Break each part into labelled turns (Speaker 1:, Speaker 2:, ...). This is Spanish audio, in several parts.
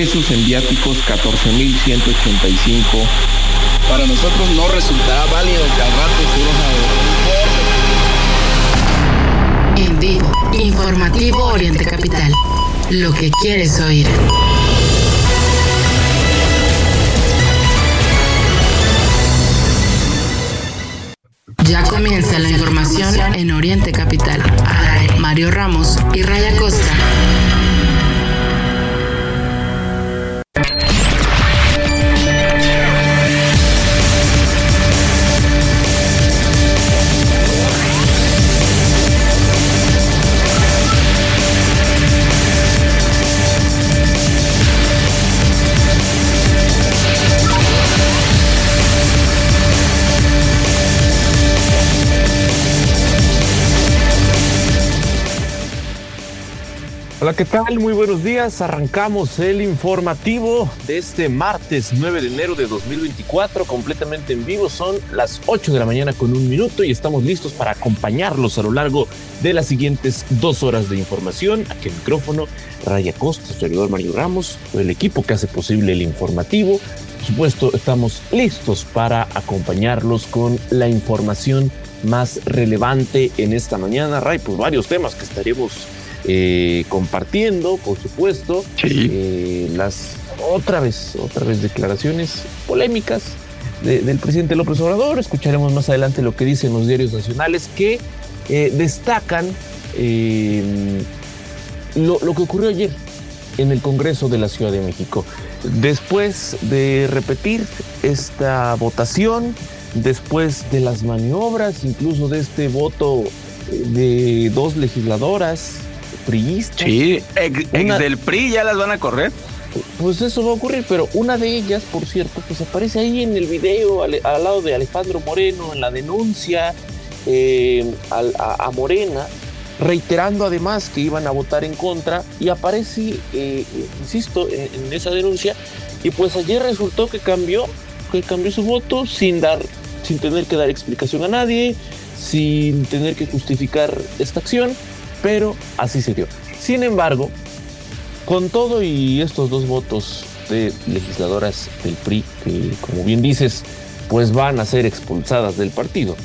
Speaker 1: pesos en viáticos 14.185.
Speaker 2: Para nosotros no resultará válido que al rato
Speaker 3: En vivo, informativo Oriente Capital. Lo que quieres oír. Ya comienza la información en Oriente Capital. Mario Ramos y Raya Costa.
Speaker 4: ¿Qué tal? Muy buenos días. Arrancamos el informativo de este martes 9 de enero de 2024, completamente en vivo. Son las 8 de la mañana con un minuto y estamos listos para acompañarlos a lo largo de las siguientes dos horas de información. Aquí el micrófono, Raya Costa, servidor Mario Ramos, el equipo que hace posible el informativo. Por supuesto, estamos listos para acompañarlos con la información más relevante en esta mañana. Ray, pues varios temas que estaremos eh, compartiendo, por supuesto, eh, las otra vez, otra vez declaraciones polémicas del presidente López Obrador. Escucharemos más adelante lo que dicen los diarios nacionales que eh, destacan lo, lo que ocurrió ayer en el Congreso de la Ciudad de México. Después de repetir esta votación, después de las maniobras, incluso de este voto de dos legisladoras
Speaker 2: Sí, ex, del PRI ya las van a correr.
Speaker 4: Pues eso va a ocurrir, pero una de ellas, por cierto, pues aparece ahí en el video al, lado de Alejandro Moreno, en la denuncia eh, a, Morena, reiterando además que iban a votar en contra y aparece, eh, insisto, en, esa denuncia y pues ayer resultó que cambió, que cambió su voto sin dar, sin tener que dar explicación a nadie, sin tener que justificar esta acción pero así se dio. Sin embargo, con todo y estos dos votos de legisladoras del PRI, que como bien dices, pues van a ser expulsadas del partido,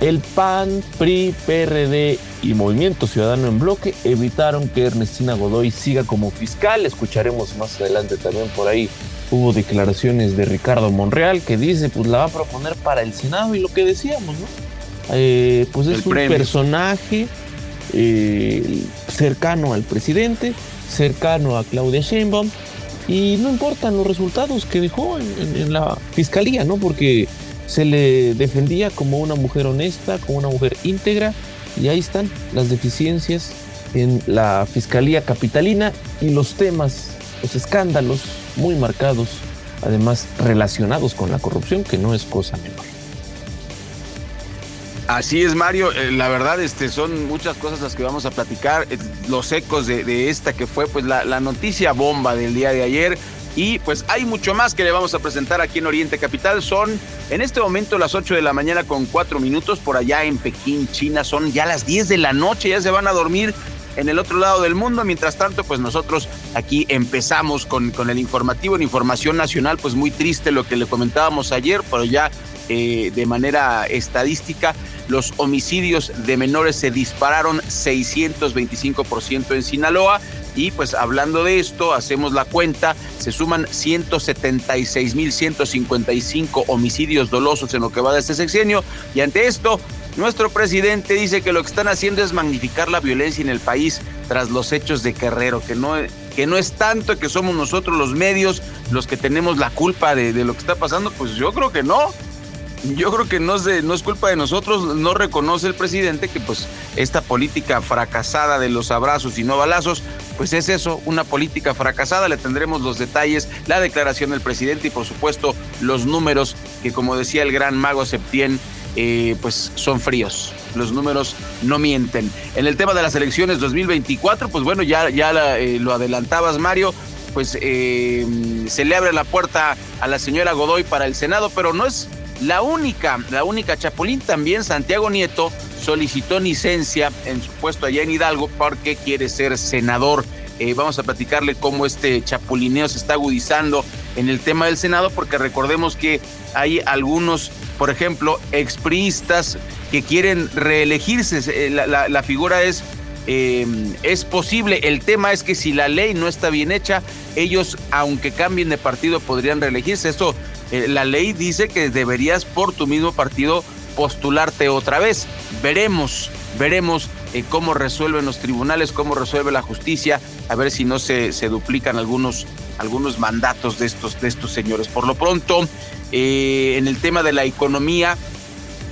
Speaker 4: el PAN, PRI, PRD y Movimiento Ciudadano en Bloque evitaron que Ernestina Godoy siga como fiscal. Escucharemos más adelante también por ahí. Hubo declaraciones de Ricardo Monreal que dice, pues la va a proponer para el Senado y lo que decíamos, ¿no? Eh, pues es un personaje eh, cercano al presidente, cercano a Claudia Sheinbaum, y no importan los resultados que dejó en, la fiscalía, ¿no? Porque se le defendía como una mujer honesta, como una mujer íntegra, y ahí están las deficiencias en la fiscalía capitalina y los temas, los escándalos muy marcados, además relacionados con la corrupción, que no es cosa menor.
Speaker 2: Así es, Mario. Eh, la verdad, este, son muchas cosas las que vamos a platicar. Eh, los ecos de, esta que fue pues la, noticia bomba del día de ayer. Y pues hay mucho más que le vamos a presentar aquí en Oriente Capital. Son en este momento las 8 de la mañana con 4 minutos. Por allá en Pekín, China, son ya las 10 de la noche. Ya se van a dormir en el otro lado del mundo. Mientras tanto, pues nosotros aquí empezamos con, con el informativo en Información Nacional. Pues muy triste lo que le comentábamos ayer, pero ya eh, de manera estadística, los homicidios de menores se dispararon 625% en Sinaloa. Y pues hablando de esto, hacemos la cuenta, se suman 176.155 homicidios dolosos en lo que va de este sexenio. Y ante esto, nuestro presidente dice que lo que están haciendo es magnificar la violencia en el país tras los hechos de Guerrero, que no, que no es tanto que somos nosotros los medios los que tenemos la culpa de, de lo que está pasando, pues yo creo que no yo creo que no es, no es culpa de nosotros, no reconoce el presidente que pues esta política fracasada de los abrazos y no balazos, pues es eso, una política fracasada, le tendremos los detalles, la declaración del presidente y por supuesto los números que como decía el gran mago Septién, eh, pues son fríos, los números no mienten. En el tema de las elecciones 2024, pues bueno, ya, ya eh, lo adelantabas Mario, pues eh, se le abre la puerta a la señora Godoy para el Senado, pero no es la única, la única Chapulín también, Santiago Nieto, solicitó licencia en su puesto allá en Hidalgo porque quiere ser senador. Eh, vamos a platicarle cómo este chapulineo se está agudizando en el tema del Senado, porque recordemos que hay algunos, por ejemplo, expriistas que quieren reelegirse. Eh, la, figura es, em, es posible. El tema es que si la ley no está bien hecha, ellos, aunque cambien de partido, podrían reelegirse. Eso, eh, la ley dice que deberías por tu mismo partido postularte otra vez. Veremos, veremos eh, cómo resuelven los tribunales, cómo resuelve la justicia, a ver si no se, se duplican algunos, algunos mandatos de estos, de estos señores. Por lo pronto, en el tema de la economía,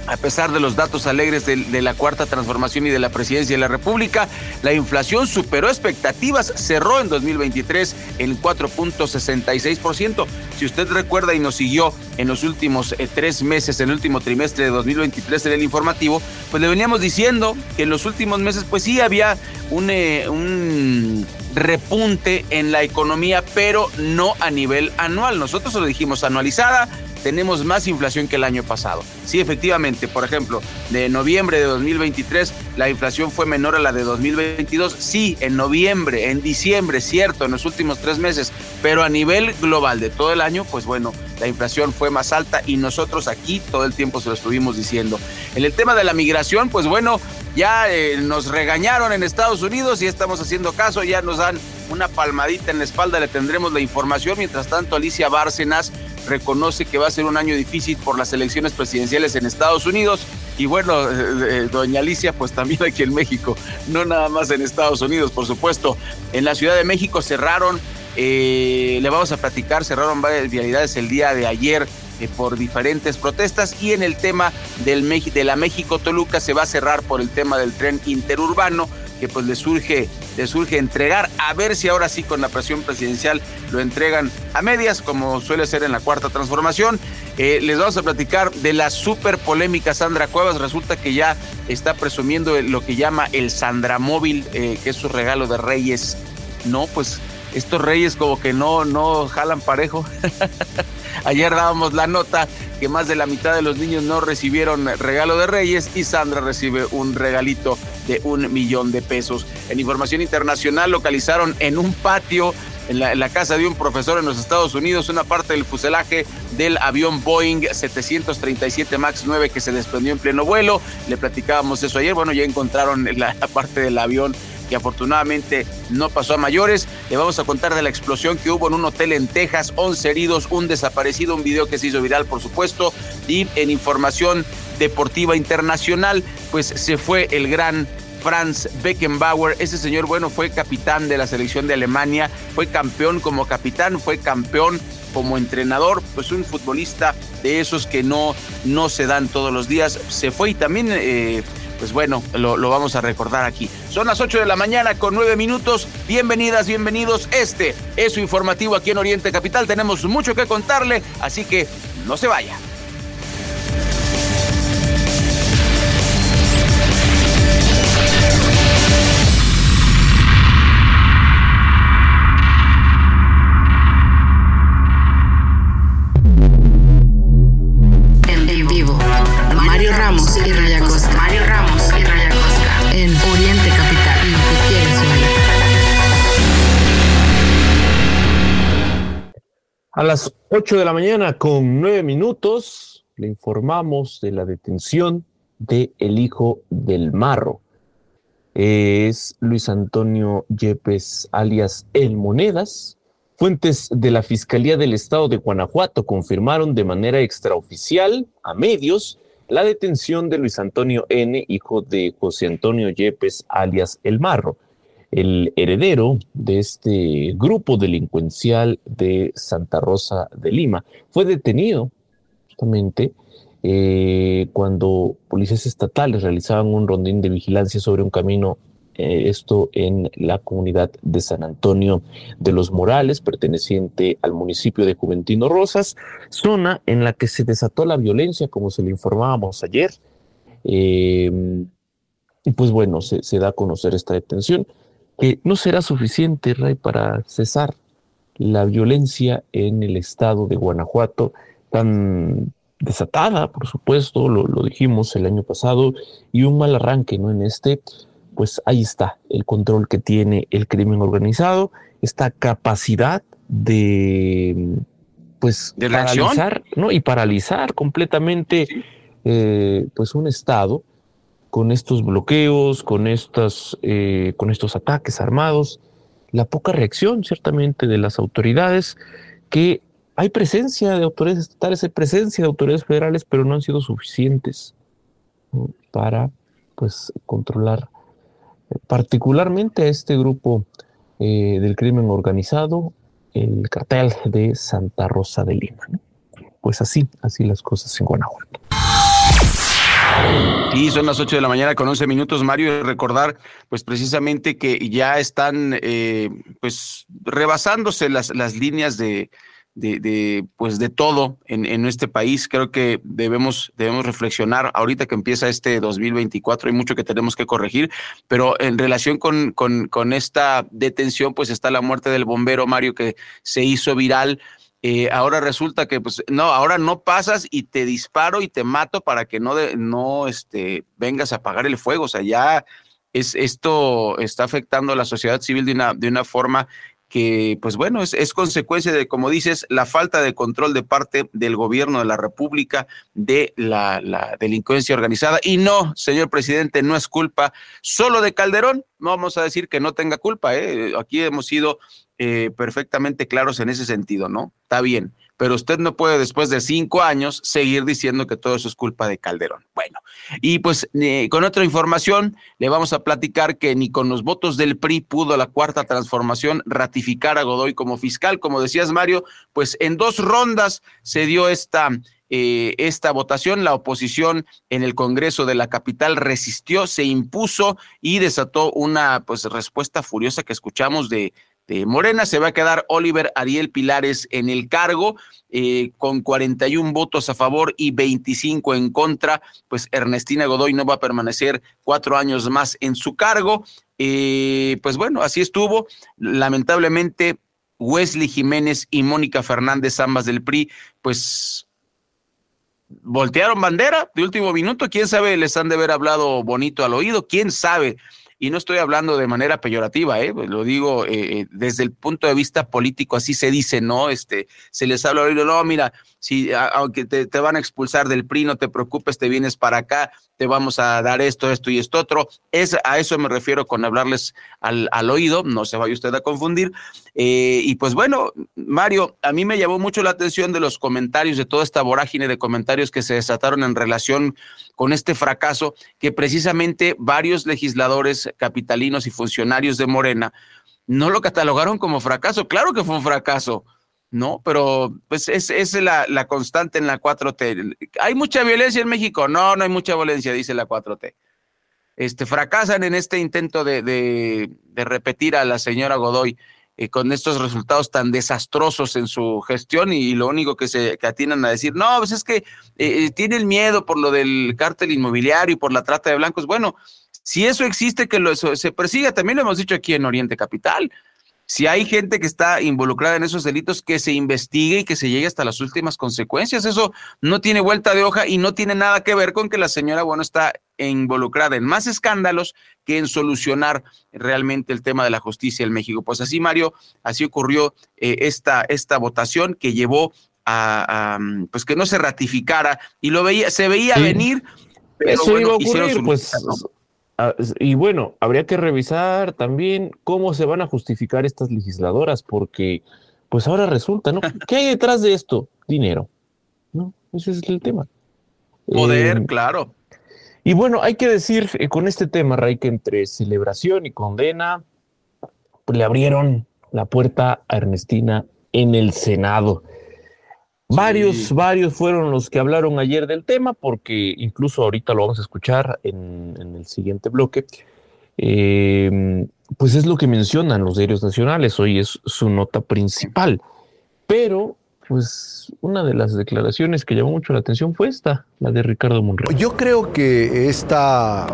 Speaker 2: a pesar de los datos alegres de, la cuarta transformación y de la presidencia de la República, la inflación superó expectativas, cerró en 2023 en 4.66%. Si usted recuerda y nos siguió en los últimos eh, tres meses, en el último trimestre de 2023 en el informativo, pues le veníamos diciendo que en los últimos meses pues sí había un, eh, un repunte en la economía, pero no a nivel anual. Nosotros lo dijimos anualizada, tenemos más inflación que el año pasado. Sí, efectivamente, por ejemplo, de noviembre de 2023 la inflación fue menor a la de 2022. Sí, en noviembre, en diciembre, cierto, en los últimos tres meses, pero a nivel global de todo el año, pues bueno, la inflación fue más alta y nosotros aquí todo el tiempo se lo estuvimos diciendo. En el tema de la migración, pues bueno, ya eh, nos regañaron en Estados Unidos y estamos haciendo caso, ya nos dan una palmadita en la espalda, le tendremos la información. Mientras tanto, Alicia Bárcenas reconoce que va a ser un año difícil por las elecciones presidenciales en Estados Unidos. Y bueno, eh, eh, doña Alicia, pues también aquí en México, no nada más en Estados Unidos, por supuesto. En la Ciudad de México cerraron, eh, le vamos a platicar, cerraron varias vialidades el día de ayer por diferentes protestas y en el tema del, de la México-Toluca se va a cerrar por el tema del tren interurbano que pues le surge, le surge entregar, a ver si ahora sí con la presión presidencial lo entregan a medias, como suele ser en la cuarta transformación. Eh, les vamos a platicar de la súper polémica Sandra Cuevas. Resulta que ya está presumiendo lo que llama el Sandra Móvil, eh, que es su regalo de Reyes. No, pues estos Reyes como que no, no jalan parejo. Ayer dábamos la nota que más de la mitad de los niños no recibieron regalo de Reyes y Sandra recibe un regalito de un millón de pesos. En información internacional localizaron en un patio en la, casa de un profesor en los Estados Unidos una parte del fuselaje del avión Boeing 737 MAX 9 que se desprendió en pleno vuelo. Le platicábamos eso ayer. Bueno, ya encontraron la parte del avión que afortunadamente no pasó a mayores. Le vamos a contar de la explosión que hubo en un hotel en Texas, 11 heridos, un desaparecido, un video que se hizo viral, por supuesto, y en información deportiva internacional, pues se fue el gran Franz Beckenbauer. Ese señor, bueno, fue capitán de la selección de Alemania, fue campeón como capitán, fue campeón como entrenador, pues un futbolista de esos que no, no se dan todos los días. Se fue y también eh, pues bueno, lo, vamos a recordar aquí. Son las 8 de la mañana con 9 minutos. Bienvenidas, bienvenidos. Este es su informativo aquí en Oriente Capital. Tenemos mucho que contarle, así que no se vaya.
Speaker 4: A las 8 de la mañana con 9 minutos le informamos de la detención de el hijo del Marro. Es Luis Antonio Yepes alias El Monedas. Fuentes de la Fiscalía del Estado de Guanajuato confirmaron de manera extraoficial a medios la detención de Luis Antonio N., hijo de José Antonio Yepes alias El Marro el heredero de este grupo delincuencial de Santa Rosa de Lima. Fue detenido justamente eh, cuando policías estatales realizaban un rondín de vigilancia sobre un camino, eh, esto en la comunidad de San Antonio de los Morales, perteneciente al municipio de Juventino Rosas, zona en la que se desató la violencia, como se le informábamos ayer. Eh, y pues bueno, se, se da a conocer esta detención que no será suficiente, Ray, para cesar la violencia en el estado de Guanajuato, tan desatada, por supuesto, lo, dijimos el año pasado, y un mal arranque, ¿no? En este, pues ahí está el control que tiene el crimen organizado, esta capacidad de pues
Speaker 2: ¿De
Speaker 4: paralizar, ¿no? Y paralizar completamente eh, pues un estado con estos bloqueos, con estas, eh, con estos ataques armados, la poca reacción ciertamente de las autoridades, que hay presencia de autoridades estatales, hay presencia de autoridades federales, pero no han sido suficientes para pues controlar eh, particularmente a este grupo del crimen organizado el cartel de Santa Rosa de Lima. Pues así, así las cosas en Guanajuato.
Speaker 2: Sí, son las 8 de la mañana con 11 minutos, Mario, y recordar pues precisamente que ya están eh, pues rebasándose las, las líneas de, de, pues de todo en, en, este país. Creo que debemos, debemos reflexionar ahorita que empieza este 2024, hay mucho que tenemos que corregir, pero en relación con, con, con esta detención, pues está la muerte del bombero Mario que se hizo viral. Eh, ahora resulta que pues no, ahora no pasas y te disparo y te mato para que no, de, no este, vengas a apagar el fuego. O sea, ya es, esto está afectando a la sociedad civil de una, de una forma que, pues bueno, es, consecuencia de, como dices, la falta de control de parte del gobierno de la República de la, la, delincuencia organizada. Y no, señor presidente, no es culpa solo de Calderón. No vamos a decir que no tenga culpa. ¿eh? Aquí hemos sido eh, perfectamente claros en ese sentido, ¿no? Está bien pero usted no puede después de cinco años seguir diciendo que todo eso es culpa de Calderón. Bueno, y pues eh, con otra información le vamos a platicar que ni con los votos del PRI pudo la cuarta transformación ratificar a Godoy como fiscal. Como decías, Mario, pues en dos rondas se dio esta... Eh, esta votación, la oposición en el Congreso de la capital resistió, se impuso y desató una pues respuesta furiosa que escuchamos de, de Morena. Se va a quedar Oliver Ariel Pilares en el cargo eh, con 41 votos a favor y 25 en contra. Pues Ernestina Godoy no va a permanecer cuatro años más en su cargo. Eh, pues bueno, así estuvo. Lamentablemente, Wesley Jiménez y Mónica Fernández, ambas del PRI, pues voltearon bandera de último minuto. Quién sabe, les han de haber hablado bonito al oído. Quién sabe y no estoy hablando de manera peyorativa, ¿eh? lo digo eh, desde el punto de vista político, así se dice, ¿no? Este, se les habla, no, mira, si aunque te, van a expulsar del PRI, no te preocupes, te vienes para acá, te vamos a dar esto, esto y esto otro. Es, a eso me refiero con hablarles al, al oído, no se vaya usted a confundir. Eh, y pues bueno, Mario, a mí me llamó mucho la atención de los comentarios, de toda esta vorágine de comentarios que se desataron en relación con este fracaso, que precisamente varios legisladores capitalinos y funcionarios de Morena no lo catalogaron como fracaso. Claro que fue un fracaso ¿no? Pero pues es, es la, la, constante en la 4T. ¿Hay mucha violencia en México? No, no hay mucha violencia, dice la 4T. Este, fracasan en este intento de, de, repetir a la señora Godoy eh, con estos resultados tan desastrosos en su gestión y, lo único que se que atinan a decir, no, pues es que eh, tiene el miedo por lo del cártel inmobiliario y por la trata de blancos. Bueno, si eso existe, que lo, se persiga, también lo hemos dicho aquí en Oriente Capital si hay gente que está involucrada en esos delitos, que se investigue y que se llegue hasta las últimas consecuencias. Eso no tiene vuelta de hoja y no tiene nada que ver con que la señora, bueno, está involucrada en más escándalos que en solucionar realmente el tema de la justicia en México. Pues así, Mario, así ocurrió eh, esta, esta votación que llevó a, a, pues que no se ratificara y lo veía, se veía sí. venir.
Speaker 4: Pero Eso bueno, iba a ocurrir, pues y bueno, habría que revisar también cómo se van a justificar estas legisladoras, porque pues ahora resulta, ¿no? ¿Qué hay detrás de esto? Dinero, ¿no? Ese es el tema.
Speaker 2: Poder, eh, claro.
Speaker 4: Y bueno, hay que decir eh, con este tema, Ray, que entre celebración y condena, pues, le abrieron la puerta a Ernestina en el Senado. Varios, sí. varios fueron los que hablaron ayer del tema, porque incluso ahorita lo vamos a escuchar en, en el siguiente bloque. Eh, pues es lo que mencionan los diarios nacionales, hoy es su nota principal. Pero, pues, una de las declaraciones que llamó mucho la atención fue esta, la de Ricardo Monreal.
Speaker 5: Yo creo que esta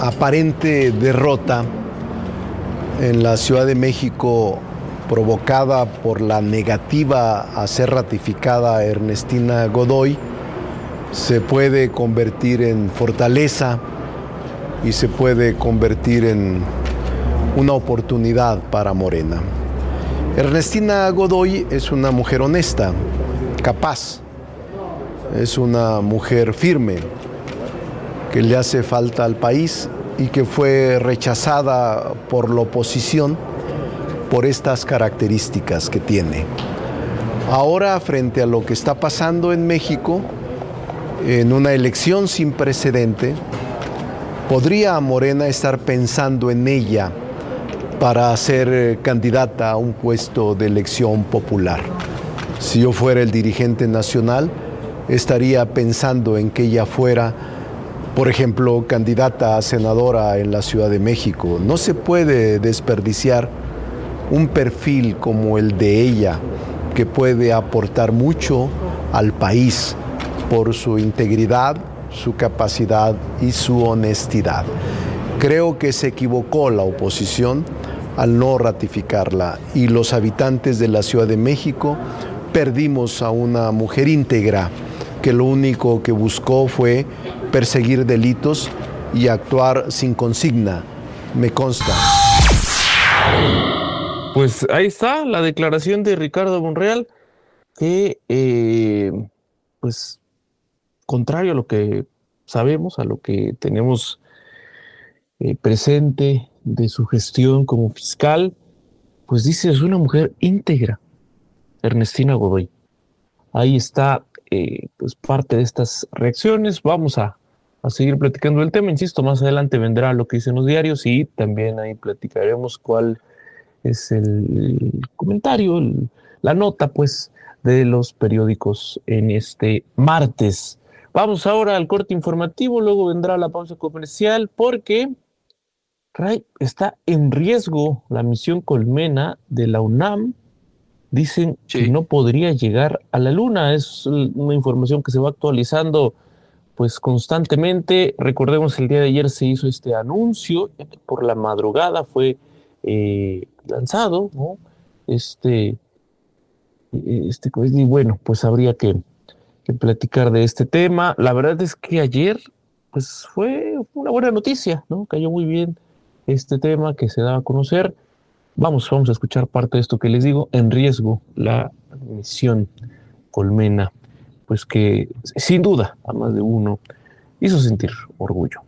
Speaker 5: aparente derrota en la Ciudad de México provocada por la negativa a ser ratificada Ernestina Godoy se puede convertir en fortaleza y se puede convertir en una oportunidad para Morena. Ernestina Godoy es una mujer honesta, capaz, es una mujer firme, que le hace falta al país y que fue rechazada por la oposición por estas características que tiene. Ahora, frente a lo que está pasando en México, en una elección sin precedente, podría Morena estar pensando en ella para ser eh, candidata a un puesto de elección popular. Si yo fuera el dirigente nacional, estaría pensando en que ella fuera, por ejemplo, candidata a senadora en la Ciudad de México. No se puede desperdiciar un perfil como el de ella que puede aportar mucho al país por su integridad, su capacidad y su honestidad. Creo que se equivocó la oposición al no ratificarla y los habitantes de la Ciudad de México perdimos a una mujer íntegra que lo único que buscó fue perseguir delitos y actuar sin consigna, me consta.
Speaker 4: Pues ahí está la declaración de Ricardo Monreal, que, eh, pues, contrario a lo que sabemos, a lo que tenemos eh, presente de su gestión como fiscal, pues dice, es una mujer íntegra, Ernestina Godoy. Ahí está, eh, pues, parte de estas reacciones. Vamos a, a seguir platicando el tema. Insisto, más adelante vendrá lo que dicen los diarios y también ahí platicaremos cuál es el comentario, la nota, pues, de los periódicos en este martes. Vamos ahora al corte informativo, luego vendrá la pausa comercial, porque Ray, está en riesgo la misión Colmena de la UNAM. Dicen que no podría llegar a la Luna. Es una información que se va actualizando pues constantemente. Recordemos el día de ayer se hizo este anuncio, por la madrugada fue eh, lanzado, ¿no? Este, este, y bueno, pues habría que, platicar de este tema. La verdad es que ayer, pues fue una buena noticia, ¿no? Cayó muy bien este tema que se da a conocer. Vamos, vamos a escuchar parte de esto que les digo, en riesgo la misión Colmena, pues que sin duda a más de uno hizo sentir orgullo.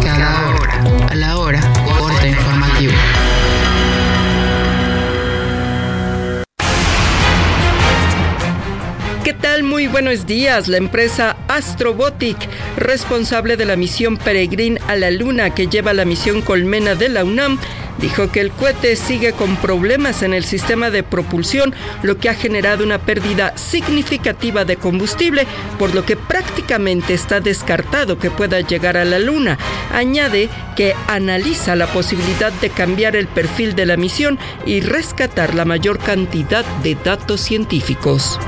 Speaker 3: Hora, a la hora, corte
Speaker 6: ¿Qué tal? Muy buenos días. La empresa Astrobotic, responsable de la misión Peregrin a la Luna que lleva la misión Colmena de la UNAM, dijo que el cohete sigue con problemas en el sistema de propulsión, lo que ha generado una pérdida significativa de combustible, por lo que prácticamente está descartado que pueda llegar a la Luna. Añade que analiza la posibilidad de cambiar el perfil de la misión y rescatar la mayor cantidad de datos científicos.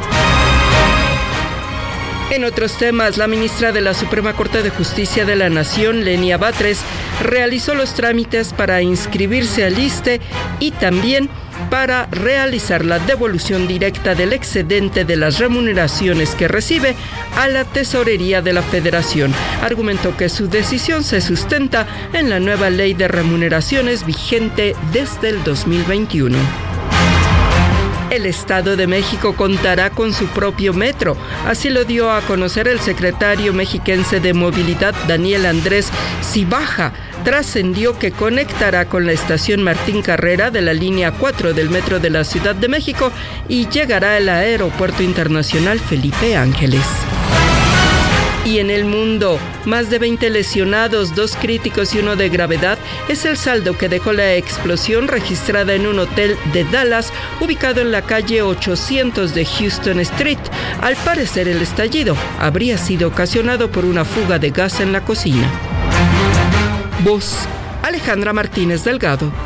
Speaker 6: En otros temas, la ministra de la Suprema Corte de Justicia de la Nación, Lenia Batres, realizó los trámites para inscribirse al ISTE y también para realizar la devolución directa del excedente de las remuneraciones que recibe a la tesorería de la federación. Argumentó que su decisión se sustenta en la nueva ley de remuneraciones vigente desde el 2021. El Estado de México contará con su propio metro. Así lo dio a conocer el secretario mexiquense de Movilidad, Daniel Andrés Cibaja. Trascendió que conectará con la estación Martín Carrera de la línea 4 del metro de la Ciudad de México y llegará al Aeropuerto Internacional Felipe Ángeles. Y en el mundo, más de 20 lesionados, dos críticos y uno de gravedad, es el saldo que dejó la explosión registrada en un hotel de Dallas, ubicado en la calle 800 de Houston Street. Al parecer el estallido habría sido ocasionado por una fuga de gas en la cocina. Voz, Alejandra Martínez Delgado.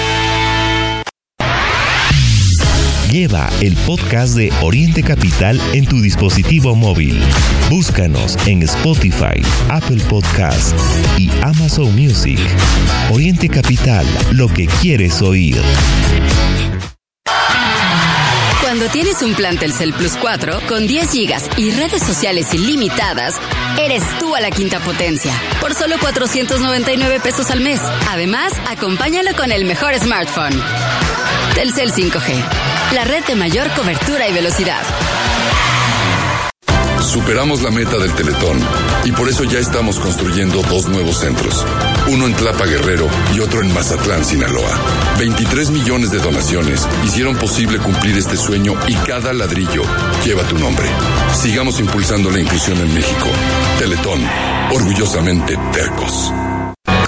Speaker 7: Lleva el podcast de Oriente Capital en tu dispositivo móvil. Búscanos en Spotify, Apple Podcast y Amazon Music. Oriente Capital, lo que quieres oír.
Speaker 8: Cuando tienes un plan Telcel Plus 4 con 10 gigas y redes sociales ilimitadas, eres tú a la quinta potencia por solo 499 pesos al mes. Además, acompáñalo con el mejor smartphone. Telcel 5G, la red de mayor cobertura y velocidad.
Speaker 9: Superamos la meta del Teletón y por eso ya estamos construyendo dos nuevos centros. Uno en Tlapa Guerrero y otro en Mazatlán, Sinaloa. 23 millones de donaciones hicieron posible cumplir este sueño y cada ladrillo lleva tu nombre. Sigamos impulsando la inclusión en México. Teletón, orgullosamente tercos.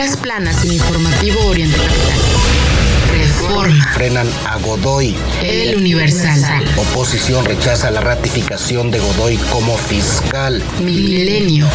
Speaker 3: Primeras planas en Informativo Oriente Capital. Reforma.
Speaker 10: Frenan a Godoy.
Speaker 3: El Universal.
Speaker 10: Oposición rechaza la ratificación de Godoy como fiscal.
Speaker 3: Milenio.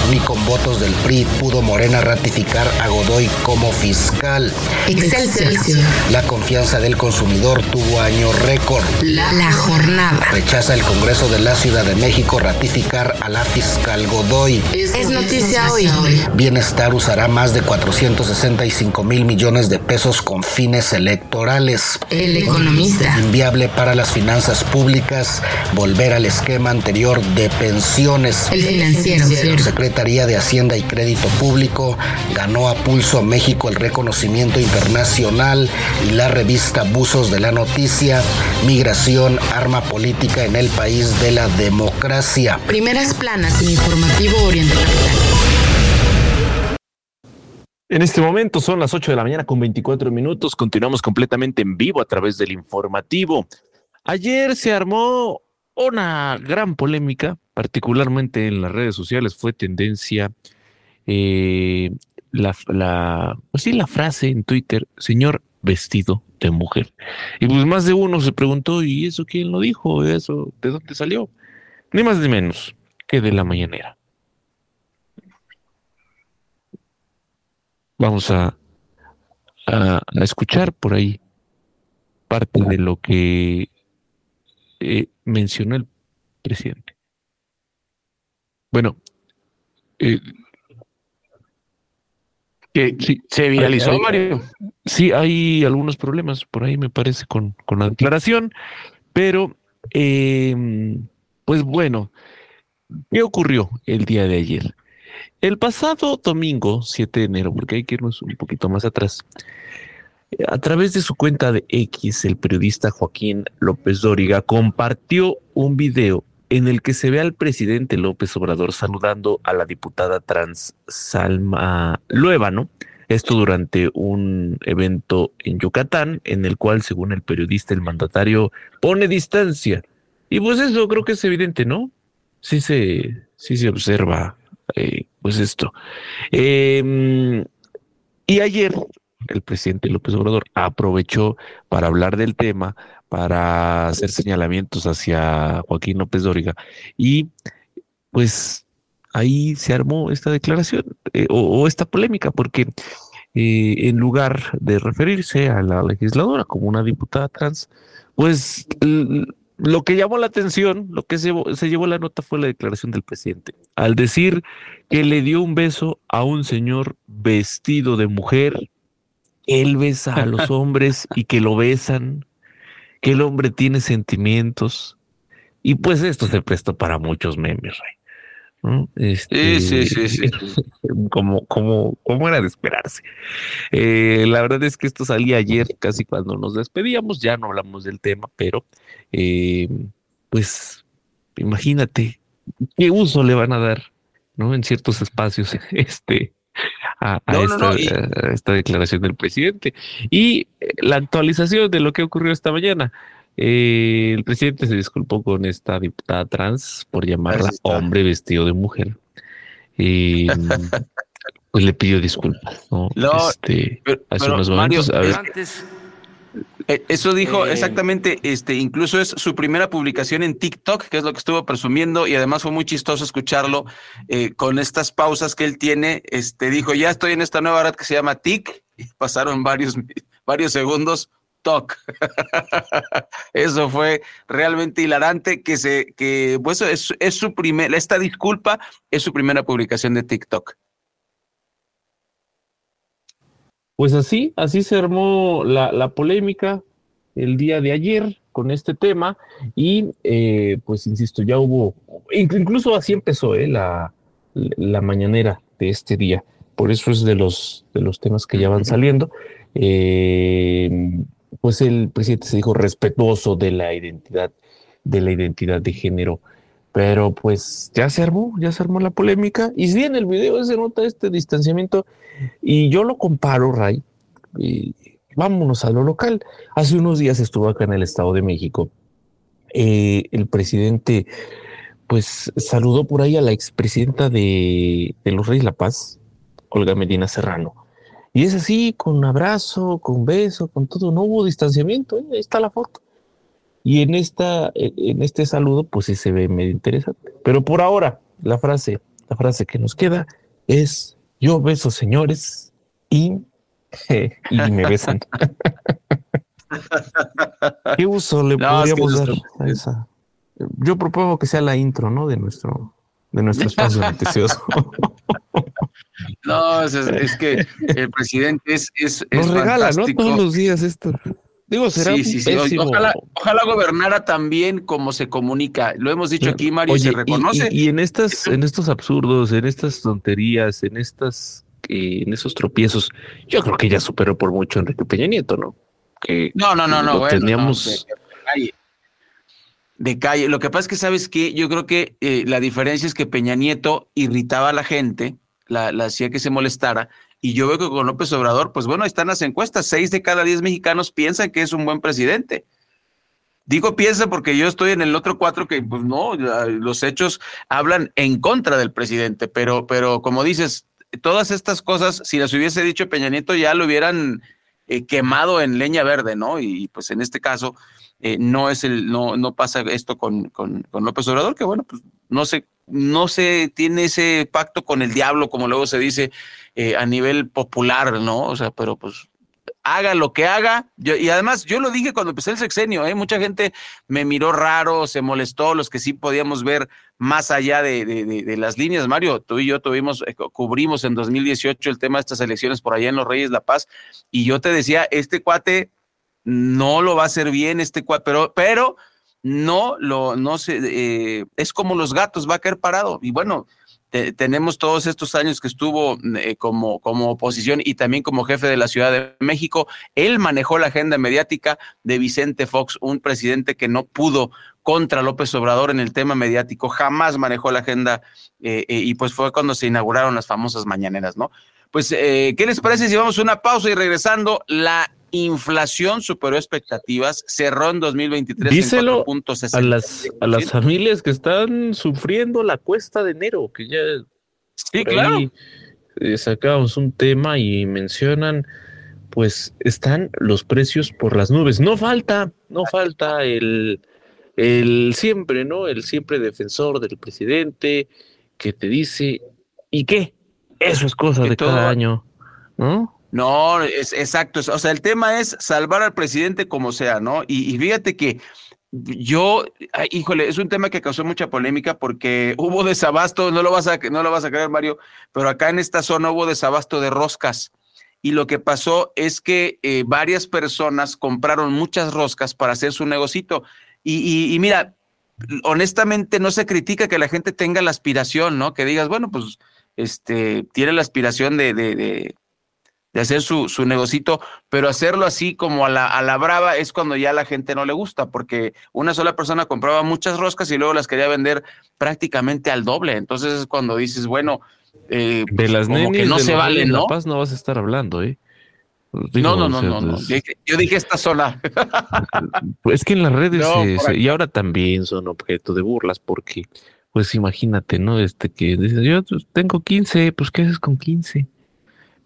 Speaker 10: Votos del PRI pudo Morena ratificar a Godoy como fiscal.
Speaker 3: Excelsior.
Speaker 10: La confianza del consumidor tuvo año récord.
Speaker 3: La, la jornada.
Speaker 10: Rechaza el Congreso de la Ciudad de México ratificar a la fiscal Godoy.
Speaker 3: Es, es noticia hoy.
Speaker 10: Bienestar usará más de 465 mil millones de pesos con fines electorales.
Speaker 3: El economista.
Speaker 10: Inviable para las finanzas públicas volver al esquema anterior de pensiones.
Speaker 3: El financiero.
Speaker 10: Secretaría de Hacienda y Crédito Público ganó a pulso México el reconocimiento internacional y la revista Buzos de la Noticia, Migración, Arma Política en el país de la democracia.
Speaker 3: Primeras planas en Informativo Oriente Capital.
Speaker 4: En este momento son las 8 de la mañana con 24 minutos. Continuamos completamente en vivo a través del informativo. Ayer se armó una gran polémica, particularmente en las redes sociales. Fue tendencia eh, la, pues la frase en Twitter, señor vestido de mujer. Y pues más de uno se preguntó, ¿y eso quién lo dijo? ¿Eso de dónde salió? Ni más ni menos que de la mañanera. Vamos a, a, a escuchar por ahí parte de lo que eh, mencionó el presidente. Bueno, eh,
Speaker 2: sí, se viralizó, Mario.
Speaker 4: Sí, hay algunos problemas por ahí, me parece, con, con la declaración, pero, eh, pues bueno, ¿qué ocurrió el día de ayer? El pasado domingo, 7 de enero, porque hay que irnos un poquito más atrás, a través de su cuenta de X, el periodista Joaquín López Dóriga compartió un video en el que se ve al presidente López Obrador saludando a la diputada trans Salma Lueva, Esto durante un evento en Yucatán, en el cual, según el periodista, el mandatario pone distancia. Y pues eso creo que es evidente, ¿no? Sí se, sí se observa, eh, pues esto. Em, y ayer el presidente López Obrador aprovechó para hablar del tema, para hacer señalamientos hacia Joaquín López Dóriga. Y pues ahí se armó esta declaración eh, o, esta polémica, porque eh, en lugar de referirse a la legisladora como una diputada trans, pues lo que llamó la atención, lo que se, se, llevó la nota fue la declaración del presidente, al decir que le dio un beso a un señor vestido de mujer, él besa a los hombres y que lo besan, que el hombre tiene sentimientos. Y pues esto se prestó para muchos memes, Rey.
Speaker 2: Este, sí, sí, sí,
Speaker 4: Como, como, como era de esperarse. Eh, la verdad es que esto salía ayer, casi cuando nos despedíamos, ya no hablamos del tema, pero eh, pues imagínate qué uso le van a dar, ¿no? En ciertos espacios, este, a, esta, declaración del presidente. Y eh, la actualización de lo que ocurrió esta mañana. Eh, el presidente se disculpó con esta diputada trans por llamarla hombre vestido de mujer. Y pues le pidió disculpas. No, este, hace unos momentos.
Speaker 2: Eso dijo eh, exactamente, este, incluso es su primera publicación en TikTok, que es lo que estuvo presumiendo, y además fue muy chistoso escucharlo eh, con estas pausas que él tiene. Este dijo, ya estoy en esta nueva red que se llama Tik, y pasaron varios, varios segundos, TOC. Eso fue realmente hilarante que se, que pues es, es su primera, esta disculpa es su primera publicación de TikTok.
Speaker 4: Pues así, así se armó la, polémica el día de ayer con este tema y eh, pues insisto, ya hubo, incluso así empezó eh, la, la, mañanera de este día, por eso es de los, de los temas que ya van saliendo. Eh, pues el presidente se dijo respetuoso de la identidad, de la identidad de género pero pues ya se armó, ya se armó la polémica. Y si en el video se nota este distanciamiento. Y yo lo comparo, Ray. Y vámonos a lo local. Hace unos días estuvo acá en el Estado de México. Eh, el presidente, pues saludó por ahí a la expresidenta de, de los Reyes La Paz, Olga Medina Serrano. Y es así, con abrazo, con beso, con todo. No hubo distanciamiento. ¿eh? Ahí está la foto. Y en, esta, en este saludo, pues sí se ve medio interesante. Pero por ahora, la frase, la frase que nos queda es: Yo beso señores y, y me besan. ¿Qué uso le podríamos dar a esa? Yo propongo que sea la intro, ¿no? De nuestro, de nuestro espacio noticioso.
Speaker 2: No, es, que el presidente es, es,
Speaker 4: Nos regala, ¿no? Todos los días esto. Digo, será sí, sí, sí.
Speaker 2: Ojalá, ojalá, gobernara tan bien como se comunica. Lo hemos dicho aquí, Mario, y se reconoce.
Speaker 4: Y, en estas, en estos absurdos, en estas tonterías, en estas, eh, en esos tropiezos, yo creo que ya superó por mucho Enrique Peña Nieto, ¿no?
Speaker 2: Que no, no, no, no. teníamos. de, calle. Lo que pasa es que, ¿sabes qué? Yo creo que eh, la diferencia es que Peña Nieto irritaba a la gente, la, la hacía que se molestara, y yo veo que con López Obrador, pues bueno, están las encuestas. Seis de cada diez mexicanos piensan que es un buen presidente. Digo piensa porque yo estoy en el otro cuatro que, pues no, los hechos hablan en contra del presidente, pero, pero como dices, todas estas cosas, si las hubiese dicho Peña Nieto, ya lo hubieran eh, quemado en leña verde, ¿no? Y pues en este caso eh, no es el, no, no pasa esto con, con, con, López Obrador, que bueno, pues no se, no se tiene ese pacto con el diablo, como luego se dice, eh, a nivel popular, ¿no? O sea, pero pues haga lo que haga. y además, yo lo dije cuando empecé el sexenio, ¿eh? mucha gente me miró raro, se molestó, los que sí podíamos ver más allá de, de, las líneas. Mario, tú y yo tuvimos, eh, cubrimos en 2018 el tema de estas elecciones por allá en los Reyes La Paz, y yo te decía, este cuate no lo va a hacer bien, este cuate, pero, pero no lo, no se, eh, es como los gatos, va a caer parado. Y bueno, tenemos todos estos años que estuvo eh, como, como oposición y también como jefe de la Ciudad de México. Él manejó la agenda mediática de Vicente Fox, un presidente que no pudo contra López Obrador en el tema mediático, jamás manejó la agenda eh, eh, y pues fue cuando se inauguraron las famosas mañaneras, ¿no? Pues, ¿qué les parece si vamos a una pausa y regresando? La inflación superó expectativas, cerró en 2023
Speaker 4: Díselo en a las a las familias que están sufriendo la cuesta de enero, que ya
Speaker 2: Sí, claro.
Speaker 4: Eh, sacamos un tema y mencionan pues están los precios por las nubes. No falta, no falta el el siempre, ¿no? El siempre defensor del presidente que te dice, ¿y qué? Eso es cosa de cada año, ¿no?
Speaker 2: No, es exacto. O sea, el tema es salvar al presidente como sea, ¿no? Y, fíjate que yo, híjole, es un tema que causó mucha polémica porque hubo desabasto, no lo vas a, no lo vas a creer, Mario, pero acá en esta zona hubo desabasto de roscas. Y lo que pasó es que eh, varias personas compraron muchas roscas para hacer su negocito. Y, mira, honestamente no se critica que la gente tenga la aspiración, ¿no? Que digas, bueno, pues, este, tiene la aspiración de de hacer su, su negocito, pero hacerlo así como a la, a la brava es cuando ya a la gente no le gusta, porque una sola persona compraba muchas roscas y luego las quería vender prácticamente al doble. Entonces es cuando dices, bueno,
Speaker 4: eh, de las como que no se vale, ¿no? La Paz no vas a estar hablando, ¿eh?
Speaker 2: no, no, no, no, no. Yo, dije esta
Speaker 4: pues es que en las redes y ahora también son objeto de burlas porque, pues imagínate, ¿no? Este que dices, yo tengo 15, pues ¿qué haces con 15?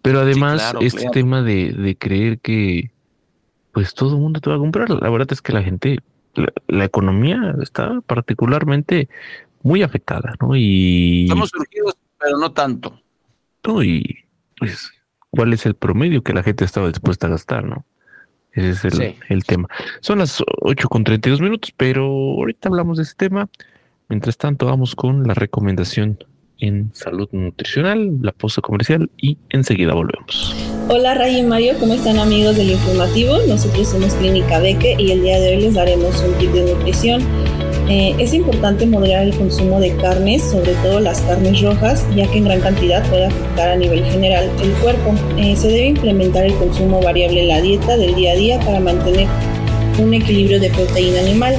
Speaker 4: Pero además, este tema de, de, creer que pues todo el mundo te va a comprar, la verdad es que la gente, la, economía está particularmente muy afectada, ¿no? Y
Speaker 2: estamos surgidos, pero no tanto.
Speaker 4: No, y pues, ¿cuál es el promedio que la gente estaba dispuesta a gastar, no? Ese es el, el tema. Son las 8 con 32 minutos, pero ahorita hablamos de ese tema. Mientras tanto, vamos con la recomendación en salud nutricional, la pausa comercial y enseguida volvemos.
Speaker 11: Hola Ray y Mario, ¿cómo están amigos del informativo? Nosotros somos Clínica Beque y el día de hoy les daremos un tip de nutrición. Eh, es importante moderar el consumo de carnes, sobre todo las carnes rojas, ya que en gran cantidad puede afectar a nivel general el cuerpo. Eh, se debe implementar el consumo variable en la dieta del día a día para mantener un equilibrio de proteína animal.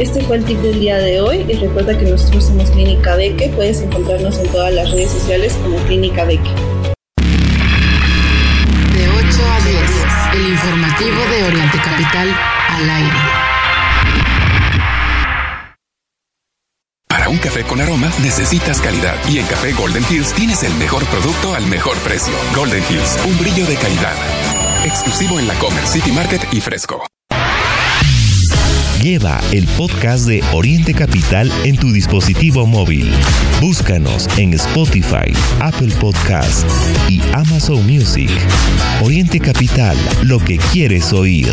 Speaker 11: Este fue el tip del día de hoy y recuerda que nosotros somos Clínica Beque. Puedes encontrarnos en todas las redes sociales como Clínica Beque.
Speaker 3: De 8 a 10, el informativo de Oriente Capital al aire.
Speaker 12: Para un café con aroma necesitas calidad y en Café Golden Hills tienes el mejor producto al mejor precio. Golden Hills, un brillo de calidad. Exclusivo en la Comer City Market y Fresco.
Speaker 7: Lleva el podcast de Oriente Capital en tu dispositivo móvil. Búscanos en Spotify, Apple Podcast y Amazon Music. Oriente Capital, lo que quieres oír.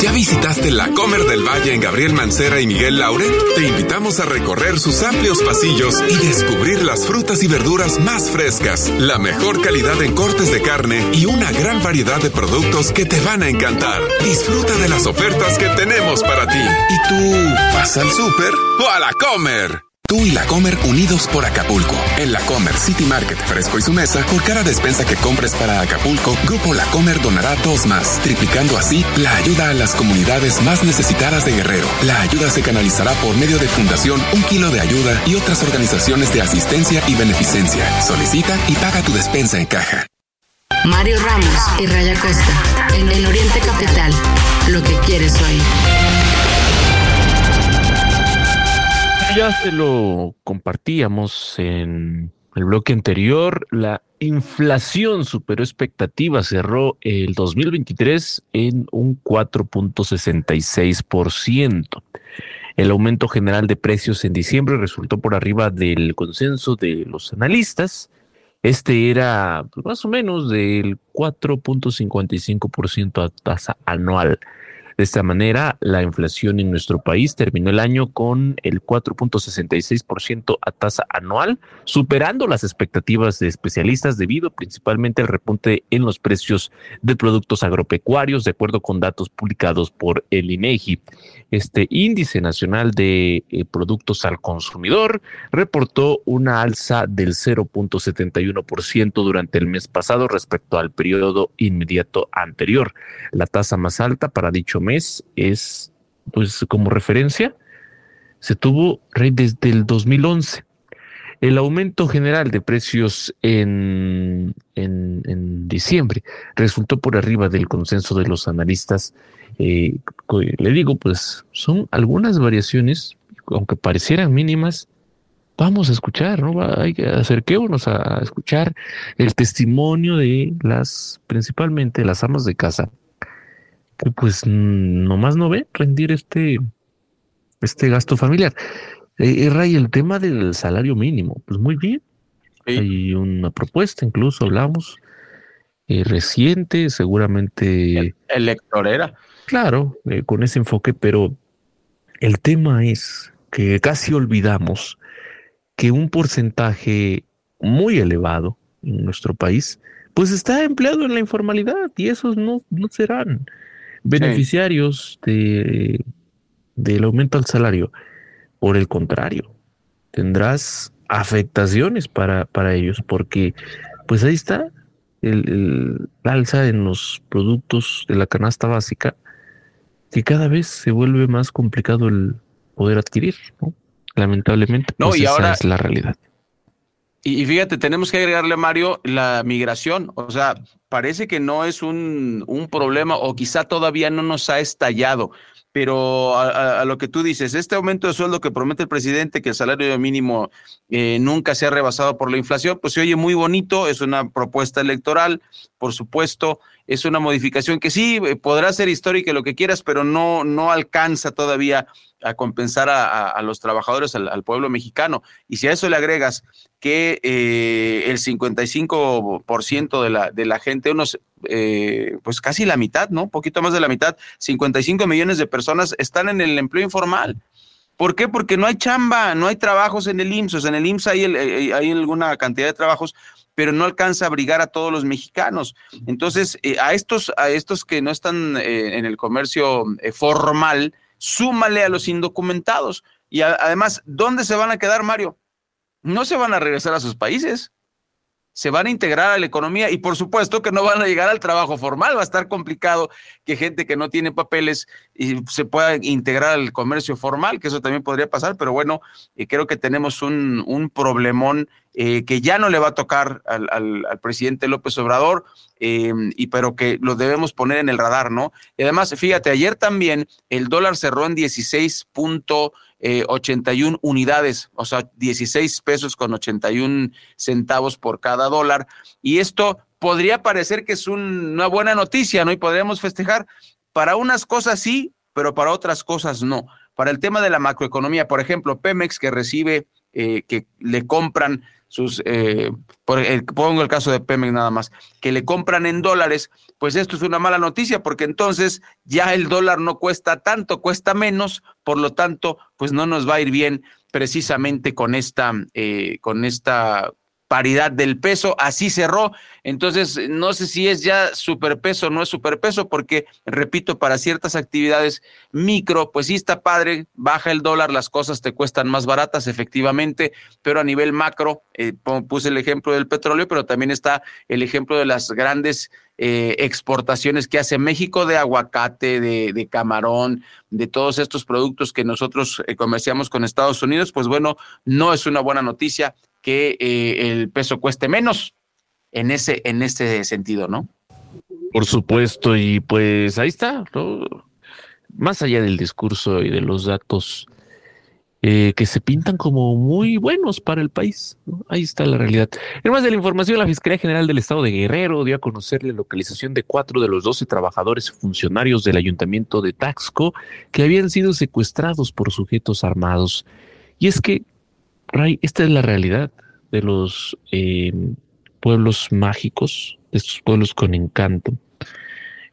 Speaker 12: ¿Ya visitaste la Comer del Valle en Gabriel Mancera y Miguel Lauren? Te invitamos a recorrer sus amplios pasillos y descubrir las frutas y verduras más frescas, la mejor calidad en cortes de carne y una gran variedad de productos que te van a encantar. Disfruta de las ofertas que tenemos para ti. ¿Y tú vas al súper o a la Comer? Tú y la Comer unidos por Acapulco. En la Comer City Market Fresco y su mesa, por cada despensa que compres para Acapulco, Grupo La Comer donará dos más, triplicando así la ayuda a las comunidades más necesitadas de Guerrero. La ayuda se canalizará por medio de Fundación Un Kilo de Ayuda y otras organizaciones de asistencia y beneficencia. Solicita y paga tu despensa en caja.
Speaker 3: Mario Ramos y Raya Costa, en el Oriente Capital, lo que quieres oír.
Speaker 4: Ya se lo compartíamos en el bloque anterior. La inflación superó expectativas, cerró el 2023 en un 4.66%. El aumento general de precios en diciembre resultó por arriba del consenso de los analistas. Este era pues, más o menos del 4.55% a tasa anual. De esta manera, la inflación en nuestro país terminó el año con el 4.66% a tasa anual, superando las expectativas de especialistas debido principalmente al repunte en los precios de productos agropecuarios, de acuerdo con datos publicados por el INEGI. Este índice nacional de eh, productos al consumidor reportó una alza del 0.71% durante el mes pasado respecto al periodo inmediato anterior. La tasa más alta para dicho mes es, pues como referencia, se tuvo desde el 2011. El aumento general de precios en, en, diciembre resultó por arriba del consenso de los analistas. Eh, le digo, pues son algunas variaciones, aunque parecieran mínimas, vamos a escuchar, ¿no? Hay que acerquémonos a escuchar el testimonio de las, principalmente las amas de casa, que pues nomás no ve rendir este, este gasto familiar. Eh, Ray, el tema del salario mínimo, pues muy bien. Hay una propuesta, incluso hablamos, eh, reciente, seguramente.
Speaker 2: Electorera.
Speaker 4: Claro, eh, con ese enfoque, pero el tema es que casi olvidamos que un porcentaje muy elevado en nuestro país, pues está empleado en la informalidad y esos no, no serán beneficiarios de, del aumento al salario. Por el contrario, tendrás afectaciones para, para ellos, porque pues ahí está el, alza en los productos de la canasta básica, que cada vez se vuelve más complicado el poder adquirir, ¿no? Lamentablemente,
Speaker 2: no,
Speaker 4: pues
Speaker 2: y
Speaker 4: esa
Speaker 2: ahora,
Speaker 4: es la realidad.
Speaker 2: Y, fíjate, tenemos que agregarle, Mario, la migración. O sea, parece que no es un, un problema o quizá todavía no nos ha estallado. Pero a, lo que tú dices, este aumento de sueldo que promete el presidente, que el salario mínimo eh, nunca se ha rebasado por la inflación, pues se oye muy bonito, es una propuesta electoral, por supuesto, es una modificación que sí eh, podrá ser histórica lo que quieras, pero no, no alcanza todavía a compensar a, los trabajadores, al, pueblo mexicano. Y si a eso le agregas que eh, el 55% de la, de la gente, unos, eh, pues casi la mitad, ¿no? Poquito más de la mitad, 55 millones de personas están en el empleo informal. ¿Por qué? Porque no hay chamba, no hay trabajos en el IMSS. en el IMSS hay, eh, hay alguna cantidad de trabajos, pero no alcanza a abrigar a todos los mexicanos. Entonces, a, estos, a estos que no están en el comercio formal, súmale a los indocumentados. Y además, ¿dónde se van a quedar, Mario? No se van a regresar a sus países. Se van a integrar a la economía y por supuesto que no van a llegar al trabajo formal. Va a estar complicado que gente que no tiene papeles y se pueda integrar al comercio formal, que eso también podría pasar, pero bueno, eh, creo que tenemos un, un problemón eh, que ya no le va a tocar al, al, presidente López Obrador, eh, y pero que lo debemos poner en el radar, ¿no? Y además, fíjate, ayer también el dólar cerró en 16.81 eh, unidades, o sea, 16 pesos con 81 centavos por cada dólar. Y esto podría parecer que es una buena noticia, ¿no? Y podríamos festejar. Para unas cosas sí, pero para otras cosas no. Para el tema de la macroeconomía, por ejemplo, Pemex que recibe, eh, que le compran sus eh, por, pongo el caso de Pemex nada más, que le compran en dólares, pues esto es una mala noticia porque entonces ya el dólar no cuesta tanto, cuesta menos, por lo tanto, pues no nos va a ir bien precisamente con esta, eh, con esta paridad del peso, así cerró. Entonces, no sé si es ya superpeso o no es superpeso, porque, repito, para ciertas actividades micro, pues sí está padre, baja el dólar, las cosas te cuestan más baratas, efectivamente, pero a nivel macro, eh, puse el ejemplo del petróleo, pero también está el ejemplo de las grandes eh, exportaciones que hace México de aguacate, de, camarón, de todos estos productos que nosotros eh, comerciamos con Estados Unidos, pues bueno, no es una buena noticia que eh, el peso cueste menos en ese, en sentido, ¿no?
Speaker 4: Por supuesto, y pues ahí está, más allá del discurso y de los datos eh, que se pintan como muy buenos para el país. Ahí está la realidad. En más de la información, la Fiscalía General del Estado de Guerrero dio a conocer la localización de cuatro de los doce trabajadores funcionarios del Ayuntamiento de Taxco que habían sido secuestrados por sujetos armados. Y es que Ray, esta es la realidad de los eh, pueblos mágicos, de estos pueblos con encanto.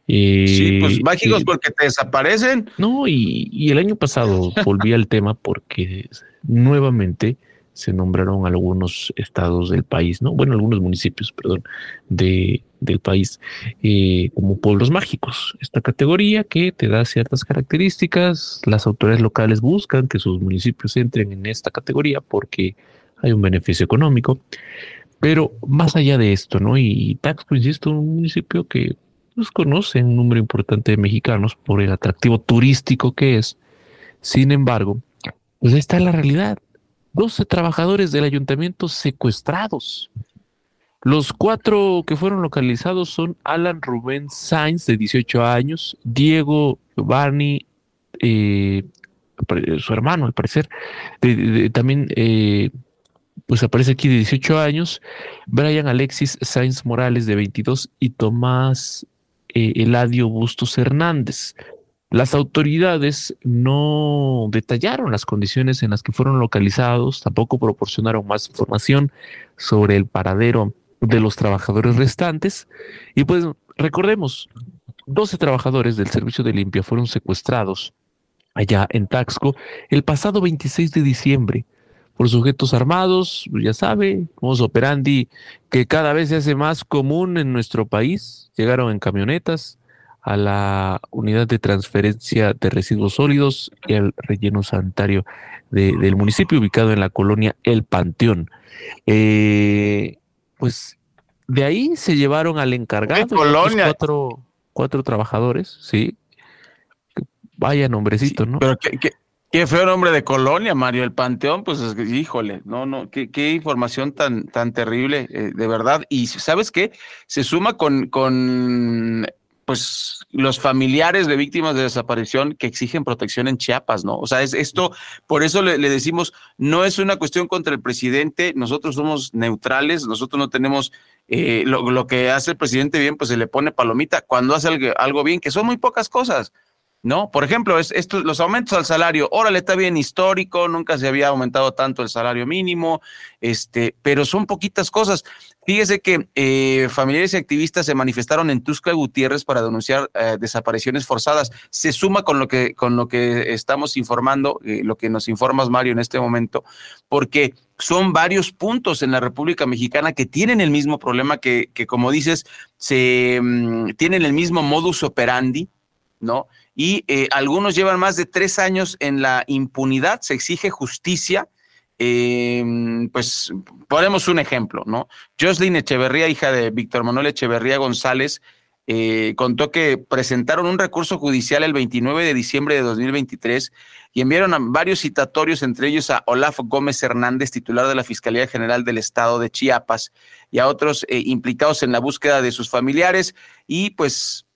Speaker 2: Eh, sí, pues mágicos porque te desaparecen.
Speaker 4: No, y, y el año pasado volví al tema porque nuevamente se nombraron algunos estados del país, ¿no? Bueno, algunos municipios, perdón, de, del país eh, como pueblos mágicos. Esta categoría que te da ciertas características, las autoridades locales buscan que sus municipios entren en esta categoría porque hay un beneficio económico, pero más allá de esto, ¿no? Y Taxco, insisto, un municipio que pues, conoce un número importante de mexicanos por el atractivo turístico que es. Sin embargo, pues esta es la realidad 12 trabajadores del ayuntamiento secuestrados. Los cuatro que fueron localizados son Alan Rubén Sainz, de 18 años, Diego Barney, eh, su hermano, al parecer, también, eh, pues aparece aquí de 18 años, Brian Alexis Sainz Morales, de 22, y Tomás eh, Eladio Bustos Hernández, las autoridades no detallaron las condiciones en las que fueron localizados, tampoco proporcionaron más información sobre el paradero de los trabajadores restantes. Y pues recordemos, 12 trabajadores del servicio de limpia fueron secuestrados allá en Taxco el pasado 26 de diciembre por sujetos armados, ya sabe, modus operandi que cada vez se hace más común en nuestro país. Llegaron en camionetas, a la unidad de transferencia de residuos sólidos y al relleno sanitario de, del municipio ubicado en la colonia El Panteón. Eh, pues de ahí se llevaron al encargado? Cuatro, cuatro trabajadores, sí. Vaya nombrecito, sí, ¿no?
Speaker 2: Pero qué, qué, qué, feo nombre de colonia, Mario, el Panteón, pues híjole, no, no, qué, qué información tan, tan terrible, eh, de verdad. Y sabes qué, se suma con, con pues los familiares de víctimas de desaparición que exigen protección en Chiapas, ¿no? O sea, es esto, por eso le, decimos, no es una cuestión contra el presidente, nosotros somos neutrales, nosotros no tenemos eh, lo, lo, que hace el presidente bien, pues se le pone palomita cuando hace algo, algo bien, que son muy pocas cosas. ¿no? Por ejemplo, es, estos, los aumentos al salario, órale, está bien histórico, nunca se había aumentado tanto el salario mínimo, este, pero son poquitas cosas. Fíjese que eh, familiares y activistas se manifestaron en Tuscla Gutiérrez para denunciar eh, desapariciones forzadas. Se suma con lo que, con lo que estamos informando, eh, lo que nos informas, Mario, en este momento, porque son varios puntos en la República Mexicana que tienen el mismo problema, que, que como dices, se um, tienen el mismo modus operandi, ¿no? Y algunos llevan más de tres años en la impunidad, se exige justicia. Eh, pues ponemos un ejemplo, ¿no? Jocelyn Echeverría, hija de Víctor Manuel Echeverría González, eh, contó que presentaron un recurso judicial el 29 de diciembre de 2023 y enviaron a varios citatorios, entre ellos a Olaf Gómez Hernández, titular de la Fiscalía General del Estado de Chiapas, y a otros eh, implicados en la búsqueda de sus familiares. Y pues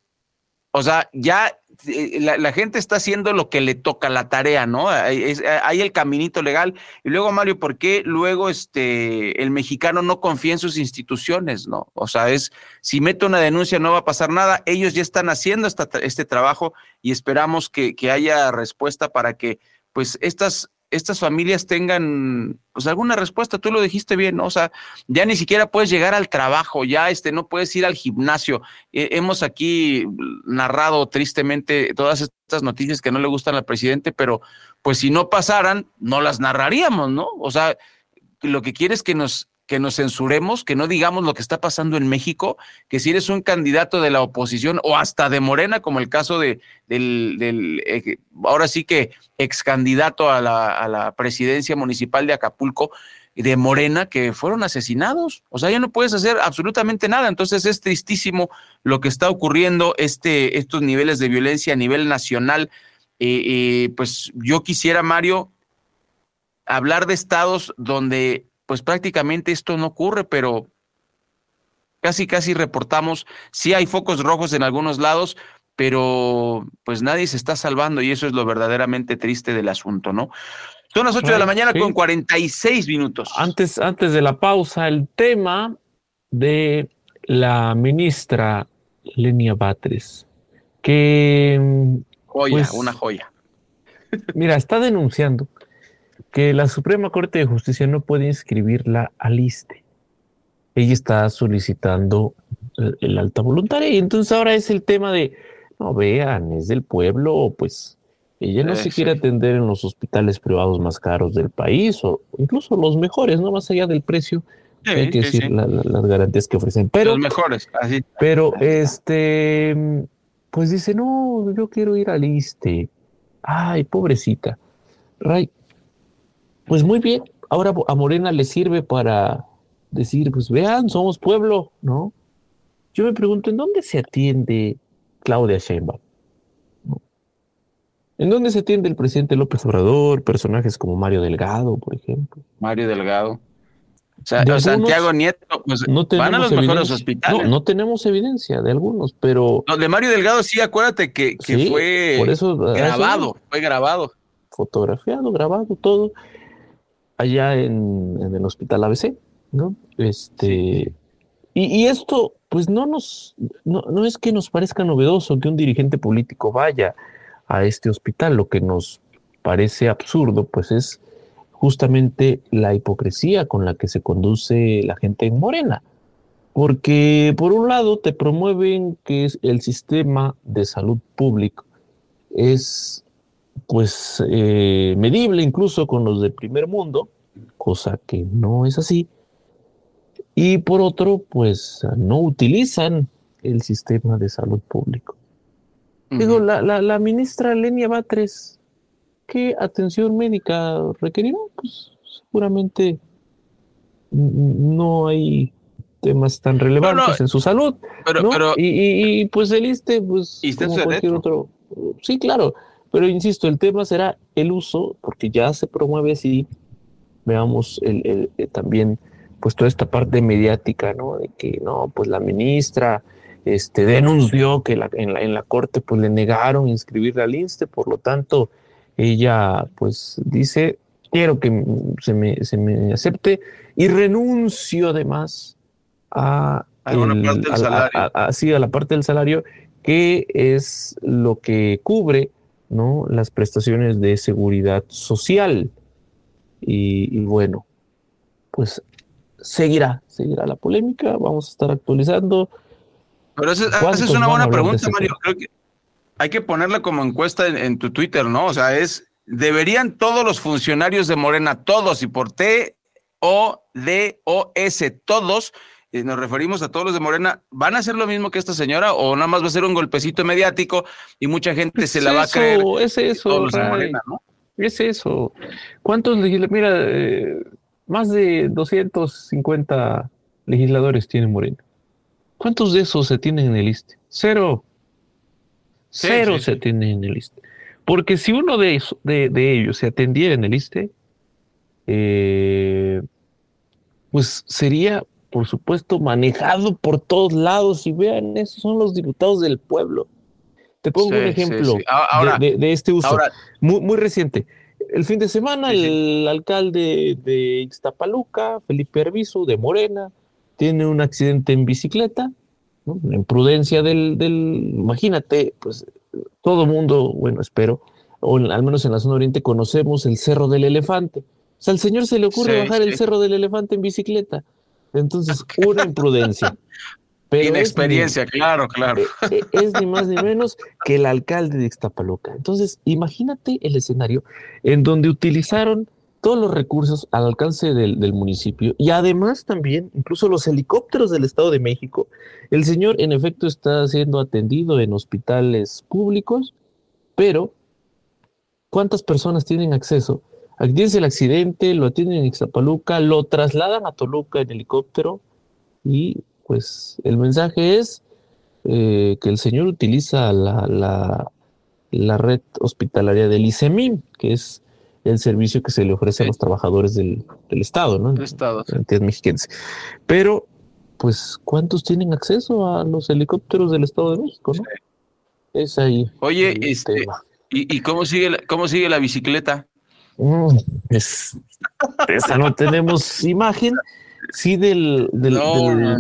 Speaker 2: o sea, ya la, la, gente está haciendo lo que le toca la tarea, ¿no? Hay, el caminito legal. Y luego, Mario, ¿por qué luego este, el mexicano no confía en sus instituciones, ¿no? O sea, es, si mete una denuncia no va a pasar nada. Ellos ya están haciendo este trabajo y esperamos que haya respuesta para que, pues, estas estas familias tengan pues alguna respuesta. Tú lo dijiste bien, ¿no? O sea, ya ni siquiera puedes llegar al trabajo, ya este, no puedes ir al gimnasio. Eh, hemos aquí narrado tristemente todas estas noticias que no le gustan al presidente, pero pues si no pasaran, no las narraríamos, ¿no? O sea, lo que quiere es que nos que nos censuremos, que no digamos lo que está pasando en México, que si eres un candidato de la oposición o hasta de Morena, como el caso de, del, eh, ahora sí que ex candidato a la, a la presidencia municipal de Acapulco, de Morena, que fueron asesinados. O sea, ya no puedes hacer absolutamente nada. Entonces es tristísimo lo que está ocurriendo, este, estos niveles de violencia a nivel nacional. Eh, eh, pues yo quisiera, Mario, hablar de estados donde pues prácticamente esto no ocurre, pero casi, casi reportamos, sí hay focos rojos en algunos lados, pero pues nadie se está salvando y eso es lo verdaderamente triste del asunto, ¿no? Son las 8 de la mañana con 46 minutos.
Speaker 4: Antes, antes de la pausa, el tema de la ministra Lenia Batres, que...
Speaker 2: Joya,
Speaker 4: pues,
Speaker 2: una joya.
Speaker 4: Mira, está denunciando que la Suprema Corte de Justicia no puede inscribirla al ISTE. Ella está solicitando el, alta voluntaria y entonces ahora es el tema de, no vean, es del pueblo, pues ella no se quiere atender en los hospitales privados más caros del país o incluso los mejores, no más allá del precio. hay que decir las garantías que ofrecen. Pero,
Speaker 2: los mejores, así.
Speaker 4: Pero este, pues dice, no, yo quiero ir al ISTE. Ay, pobrecita. Ray, pues muy bien, ahora a Morena le sirve para decir, pues vean, somos pueblo, ¿no? Yo me pregunto, ¿en dónde se atiende Claudia Sheinbaum? ¿En dónde se atiende el presidente López Obrador? Personajes como Mario Delgado, por ejemplo.
Speaker 2: Mario Delgado. O sea, Santiago Nieto, pues
Speaker 4: no
Speaker 2: van a los mejores hospitales.
Speaker 4: No, no, tenemos evidencia de algunos, pero.
Speaker 2: No, de Mario Delgado sí, acuérdate que, que fue
Speaker 4: por eso,
Speaker 2: grabado, fue grabado.
Speaker 4: Fotografiado, grabado, todo allá en, el hospital ABC, ¿no? Este, y, esto, pues no nos, no, no, es que nos parezca novedoso que un dirigente político vaya a este hospital, lo que nos parece absurdo, pues es justamente la hipocresía con la que se conduce la gente en Morena. Porque por un lado te promueven que el sistema de salud público es pues eh, medible incluso con los del primer mundo, cosa que no es así. Y por otro, pues no utilizan el sistema de salud público. Digo, la, la, ministra Lenia Batres, ¿qué atención médica requerirá? Pues seguramente no hay temas tan relevantes en su salud. Pero, y, pues el ISTE, pues como cualquier otro. Sí, claro, pero insisto, el tema será el uso, porque ya se promueve así, veamos el, eh, también pues toda esta parte mediática, ¿no? De que no, pues la ministra este, denunció que la, en, la, en la corte pues le negaron inscribirla al INSTE, por lo tanto ella pues dice, quiero que se me, se me acepte y renuncio además a,
Speaker 2: a,
Speaker 4: a la parte del salario que es lo que cubre ¿no? las prestaciones de seguridad social. Y, bueno, pues seguirá, seguirá la polémica, vamos a estar actualizando.
Speaker 2: Pero esa, es una buena pregunta, Mario. Creo que hay que ponerla como encuesta en, tu Twitter, ¿no? O sea, es, ¿deberían todos los funcionarios de Morena, todos, y por T, O, D, O, S, todos, y nos referimos a todos los de Morena, ¿van a hacer lo mismo que esta señora o nada más va a ser un golpecito mediático y mucha gente se la va a creer?
Speaker 4: Es eso, de Morena, ¿no? Es eso. ¿Cuántos legisladores? Mira, eh, más de 250 legisladores tiene Morena. ¿Cuántos de esos se tienen en el ISTE? Cero. Cero se tienen en el ISTE. Porque si uno de, de, ellos se atendiera en el ISTE, eh, pues sería por supuesto, manejado por todos lados. Y vean, esos son los diputados del pueblo. Te pongo un ejemplo de, este uso, muy, muy, reciente. El fin de semana, el alcalde de Iztapaluca, Felipe Arbizu, de Morena, tiene un accidente en bicicleta, en prudencia del, del, imagínate, pues todo mundo, bueno, espero, o al menos en la zona oriente conocemos el Cerro del Elefante. O sea, al señor se le ocurre bajar el Cerro del Elefante en bicicleta. Entonces, una imprudencia.
Speaker 2: Pero Inexperiencia, claro, claro.
Speaker 4: Eh, eh, es, ni más ni menos que el alcalde de Ixtapaluca. Entonces, imagínate el escenario en donde utilizaron todos los recursos al alcance del, municipio y además también incluso los helicópteros del Estado de México. El señor en efecto está siendo atendido en hospitales públicos, pero ¿cuántas personas tienen acceso? Aquí el accidente, lo atienden en Ixtapaluca, lo trasladan a Toluca en helicóptero y pues el mensaje es eh, que el señor utiliza la, la, red hospitalaria del ICEMIM, que es el servicio que se le ofrece a los trabajadores del, Estado, ¿no?
Speaker 2: Del Estado.
Speaker 4: mexiquense. Pero, pues, ¿cuántos tienen acceso a los helicópteros del Estado de México, no? Es ahí.
Speaker 2: Oye, este, ¿y, cómo, sigue la, cómo sigue la bicicleta?
Speaker 4: Mm, es, esa no tenemos imagen, sí del, del,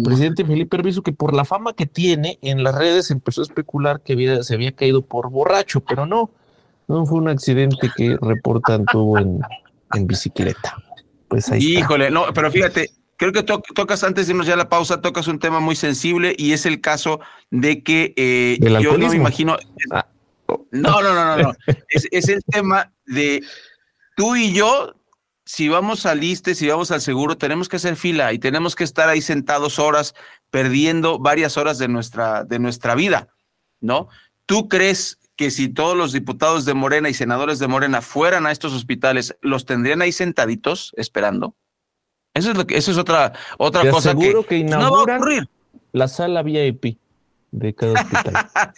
Speaker 4: presidente Felipe Herbizu, que por la fama que tiene en las redes empezó a especular que se había caído por borracho, pero no, no fue un accidente que reportan tuvo en, bicicleta. Pues ahí
Speaker 2: Híjole, no, pero fíjate, creo que tocas antes de irnos ya a la pausa, tocas un tema muy sensible y es el caso de que eh, yo no me imagino. Ah. No, no, no, no, no. es, es el tema de tú y yo si vamos al ISTE, si vamos al seguro, tenemos que hacer fila y tenemos que estar ahí sentados horas, perdiendo varias horas de nuestra, de nuestra vida, ¿no? ¿Tú crees que si todos los diputados de Morena y senadores de Morena fueran a estos hospitales, los tendrían ahí sentaditos esperando? Eso es lo que, eso es otra, otra cosa que,
Speaker 4: que no va a ocurrir. La sala VIP de cada hospital.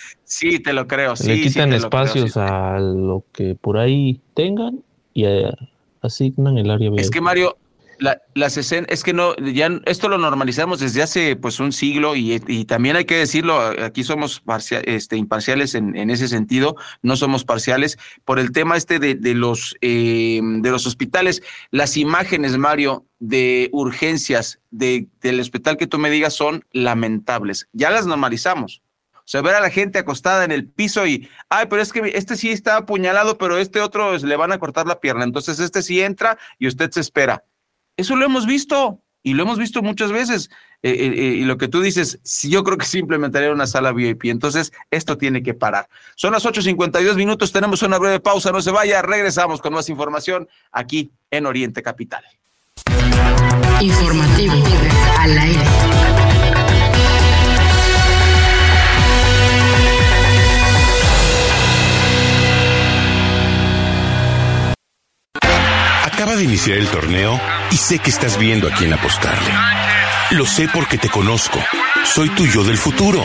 Speaker 2: sí, te lo creo.
Speaker 4: Le quitan espacios a lo que por ahí tengan y a, asignan el área
Speaker 2: Es que Mario, la, las es que no, ya esto lo normalizamos desde hace pues un siglo y, también hay que decirlo, aquí somos este, imparciales en, en, ese sentido, no somos parciales, por el tema este de, de los, eh, de los hospitales, las imágenes, Mario, de urgencias de, del hospital que tú me digas son lamentables, ya las normalizamos. O sea, ver a la gente acostada en el piso y, ay, pero es que este sí está apuñalado, pero este otro le van a cortar la pierna. Entonces este sí entra y usted se espera. Eso lo hemos visto y lo hemos visto muchas veces. Eh, eh, eh, y lo que tú dices, yo creo que sí implementaría una sala VIP. Entonces, esto tiene que parar. Son las 8.52 minutos, tenemos una breve pausa, no se vaya, regresamos con más información aquí en Oriente Capital.
Speaker 3: Informativo al aire.
Speaker 13: De iniciar el torneo y sé que estás viendo a quién apostarle. Lo sé porque te conozco. Soy tu yo del futuro.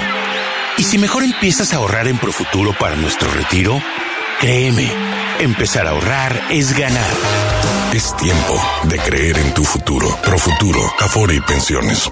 Speaker 13: Y si mejor empiezas a ahorrar en Profuturo para nuestro retiro, créeme, empezar a ahorrar es ganar.
Speaker 14: Es tiempo de creer en tu futuro. Profuturo, Afore y Pensiones.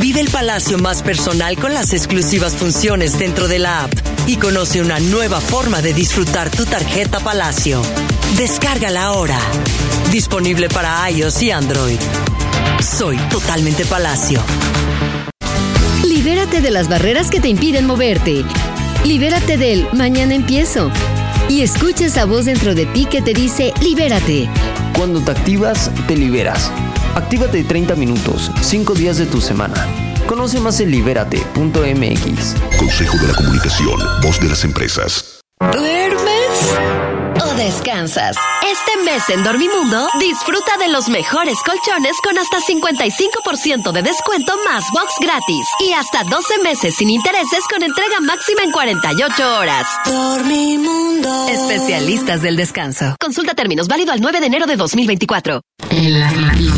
Speaker 15: Vive el Palacio más personal con las exclusivas funciones dentro de la app y conoce una nueva forma de disfrutar tu tarjeta Palacio. Descárgala ahora. Disponible para iOS y Android. Soy totalmente Palacio.
Speaker 16: Libérate de las barreras que te impiden moverte. Libérate del mañana empiezo. Y escucha esa voz dentro de ti que te dice libérate.
Speaker 17: Cuando te activas, te liberas. Actívate 30 minutos, 5 días de tu semana. Conoce más en libérate.mx.
Speaker 14: Consejo de la Comunicación, voz de las empresas.
Speaker 16: ¿Duermes o descansas? Este mes en Dormimundo, disfruta de los mejores colchones con hasta 55% de descuento más box gratis y hasta 12 meses sin intereses con entrega máxima en 48 horas. Dormimundo. Especialistas del descanso. Consulta términos válido al 9 de enero de 2024.
Speaker 3: En las noticias.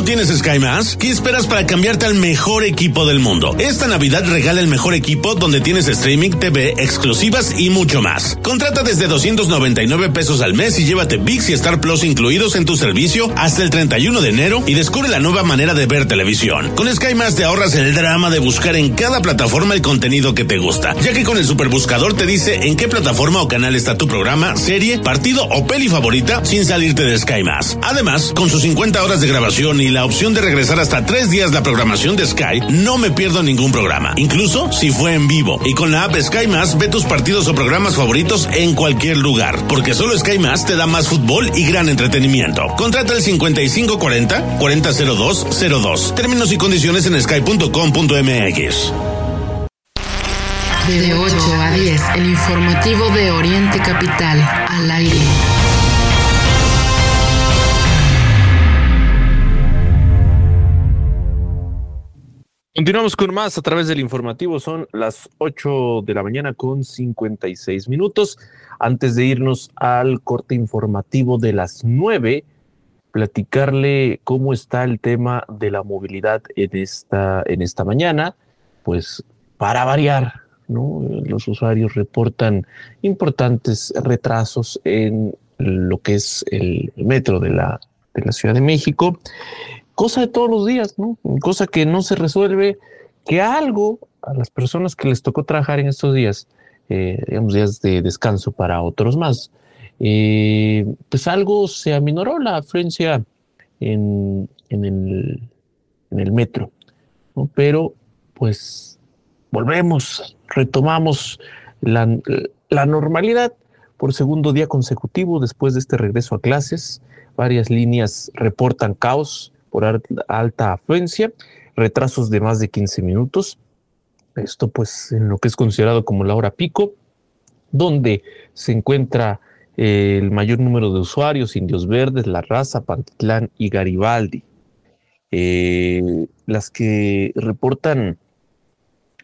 Speaker 18: ¿Aún no tienes Sky Más? ¿Qué esperas para cambiarte al mejor equipo del mundo? Esta Navidad regala el mejor equipo donde tienes streaming, TV, exclusivas y mucho más. Contrata desde 299 pesos al mes y llévate VIX y Star Plus incluidos en tu servicio hasta el 31 de enero y descubre la nueva manera de ver televisión. Con Sky Más te ahorras el drama de buscar en cada plataforma el contenido que te gusta, ya que con el superbuscador te dice en qué plataforma o canal está tu programa, serie, partido o peli favorita sin salirte de Sky Más. Además, con sus 50 horas de grabación y la opción de regresar hasta tres días la programación de Sky, no me pierdo ningún programa, incluso si fue en vivo. Y con la app Sky ve tus partidos o programas favoritos en cualquier lugar, porque solo Sky te da más fútbol y gran entretenimiento. Contrata el 5540 400202. Términos y condiciones en sky.com.mx.
Speaker 3: De 8 a 10, el informativo de Oriente Capital, al aire.
Speaker 4: Continuamos con más a través del informativo. Son las 8 de la mañana con 56 minutos. Antes de irnos al corte informativo de las 9, platicarle cómo está el tema de la movilidad en esta, en esta mañana. Pues para variar, ¿no? Los usuarios reportan importantes retrasos en lo que es el metro de la, de la Ciudad de México cosa de todos los días, ¿no? Cosa que no se resuelve, que algo a las personas que les tocó trabajar en estos días, eh, digamos días de descanso para otros más, eh, pues algo se aminoró la afluencia en, el, metro, ¿no? pero pues volvemos, retomamos la normalidad por segundo día consecutivo después de este regreso a clases. Varias líneas reportan caos, por alta afluencia, retrasos de más de 15 minutos. Esto pues en lo que es considerado como la hora pico, donde se encuentra eh, el mayor número de usuarios, Indios Verdes, La Raza, Pantitlán y Garibaldi. Eh, las que reportan,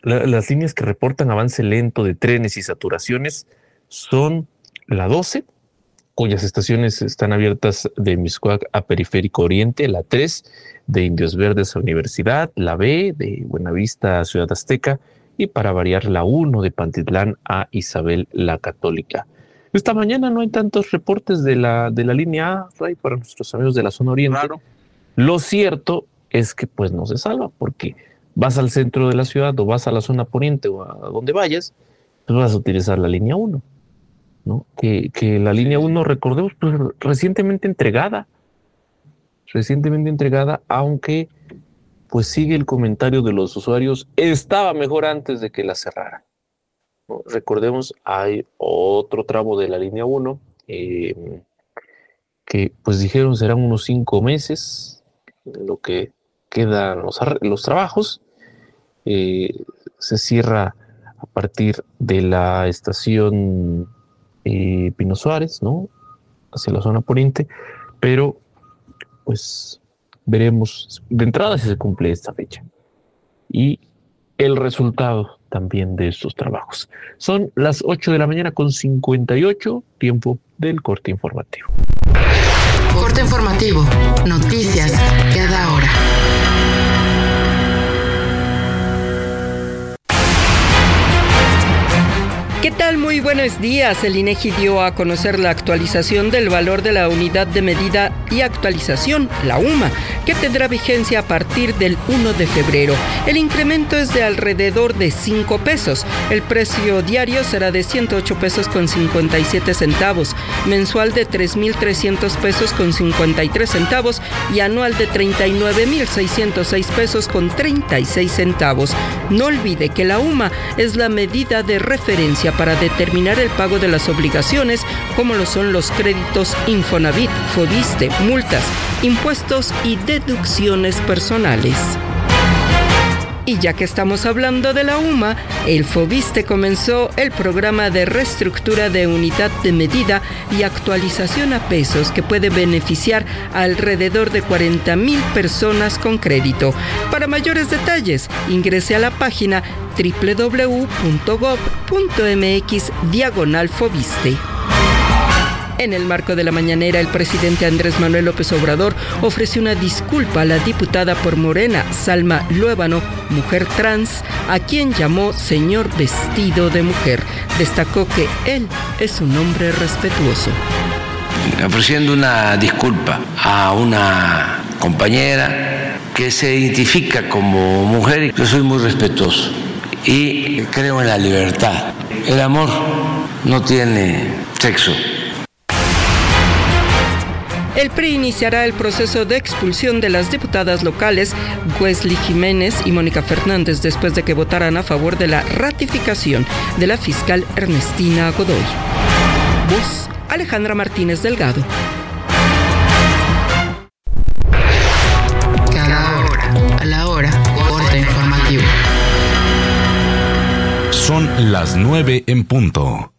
Speaker 4: las líneas que reportan avance lento de trenes y saturaciones son la 12, cuyas estaciones están abiertas de Miscuac a Periférico Oriente, la 3 de Indios Verdes a Universidad, la B de Buenavista a Ciudad Azteca y para variar la 1 de Pantitlán a Isabel la Católica. Esta mañana no hay tantos reportes de la, de la línea A, para nuestros amigos de la zona oriente. Lo cierto es que pues no se salva porque vas al centro de la ciudad o vas a la zona poniente o a donde vayas, pues vas a utilizar la línea 1. Que, la línea 1, recordemos, pues, recientemente entregada, recientemente entregada, aunque pues sigue el comentario de los usuarios, estaba mejor antes de que la cerraran. Recordemos, hay otro tramo de la línea 1 em, que pues dijeron serán unos cinco meses, lo que quedan los, los trabajos. Eh, se cierra a partir de la estación eh, Pino Suárez, ¿no? Hacia la zona poniente, pero pues veremos de entrada si se cumple esta fecha. Y el resultado también de estos trabajos. Son las 8 de la mañana con 58, tiempo del corte informativo.
Speaker 3: Corte informativo, noticias cada hora.
Speaker 6: ¿Qué tal? Muy buenos días. El INEGI dio a conocer la actualización del valor de la unidad de medida y actualización, la UMA, que tendrá vigencia a partir del 1 de febrero. El incremento es de alrededor de 5 pesos. El precio diario será de 108 pesos con 57 centavos, mensual de 3.300 pesos con 53 centavos y anual de 39.606 pesos con 36 centavos. No olvide que la UMA es la medida de referencia para determinar el pago de las obligaciones como lo son los créditos Infonavit, Fobiste, multas, impuestos y deducciones personales. Y ya que estamos hablando de la UMA, el FOBISTE comenzó el programa de reestructura de unidad de medida y actualización a pesos que puede beneficiar a alrededor de 40 mil personas con crédito. Para mayores detalles, ingrese a la página www.gov.mx diagonal FOBISTE. En el marco de la mañanera, el presidente Andrés Manuel López Obrador ofreció una disculpa a la diputada por Morena, Salma Luébano, mujer trans, a quien llamó señor vestido de mujer. Destacó que él es un hombre respetuoso.
Speaker 19: Ofreciendo una disculpa a una compañera que se identifica como mujer yo soy muy respetuoso y creo en la libertad. El amor no tiene sexo.
Speaker 6: El PRI iniciará el proceso de expulsión de las diputadas locales Wesley Jiménez y Mónica Fernández después de que votaran a favor de la ratificación de la fiscal Ernestina Godoy. Voz Alejandra Martínez Delgado.
Speaker 3: Cada hora, a la hora, corte informativo.
Speaker 20: Son las nueve en punto.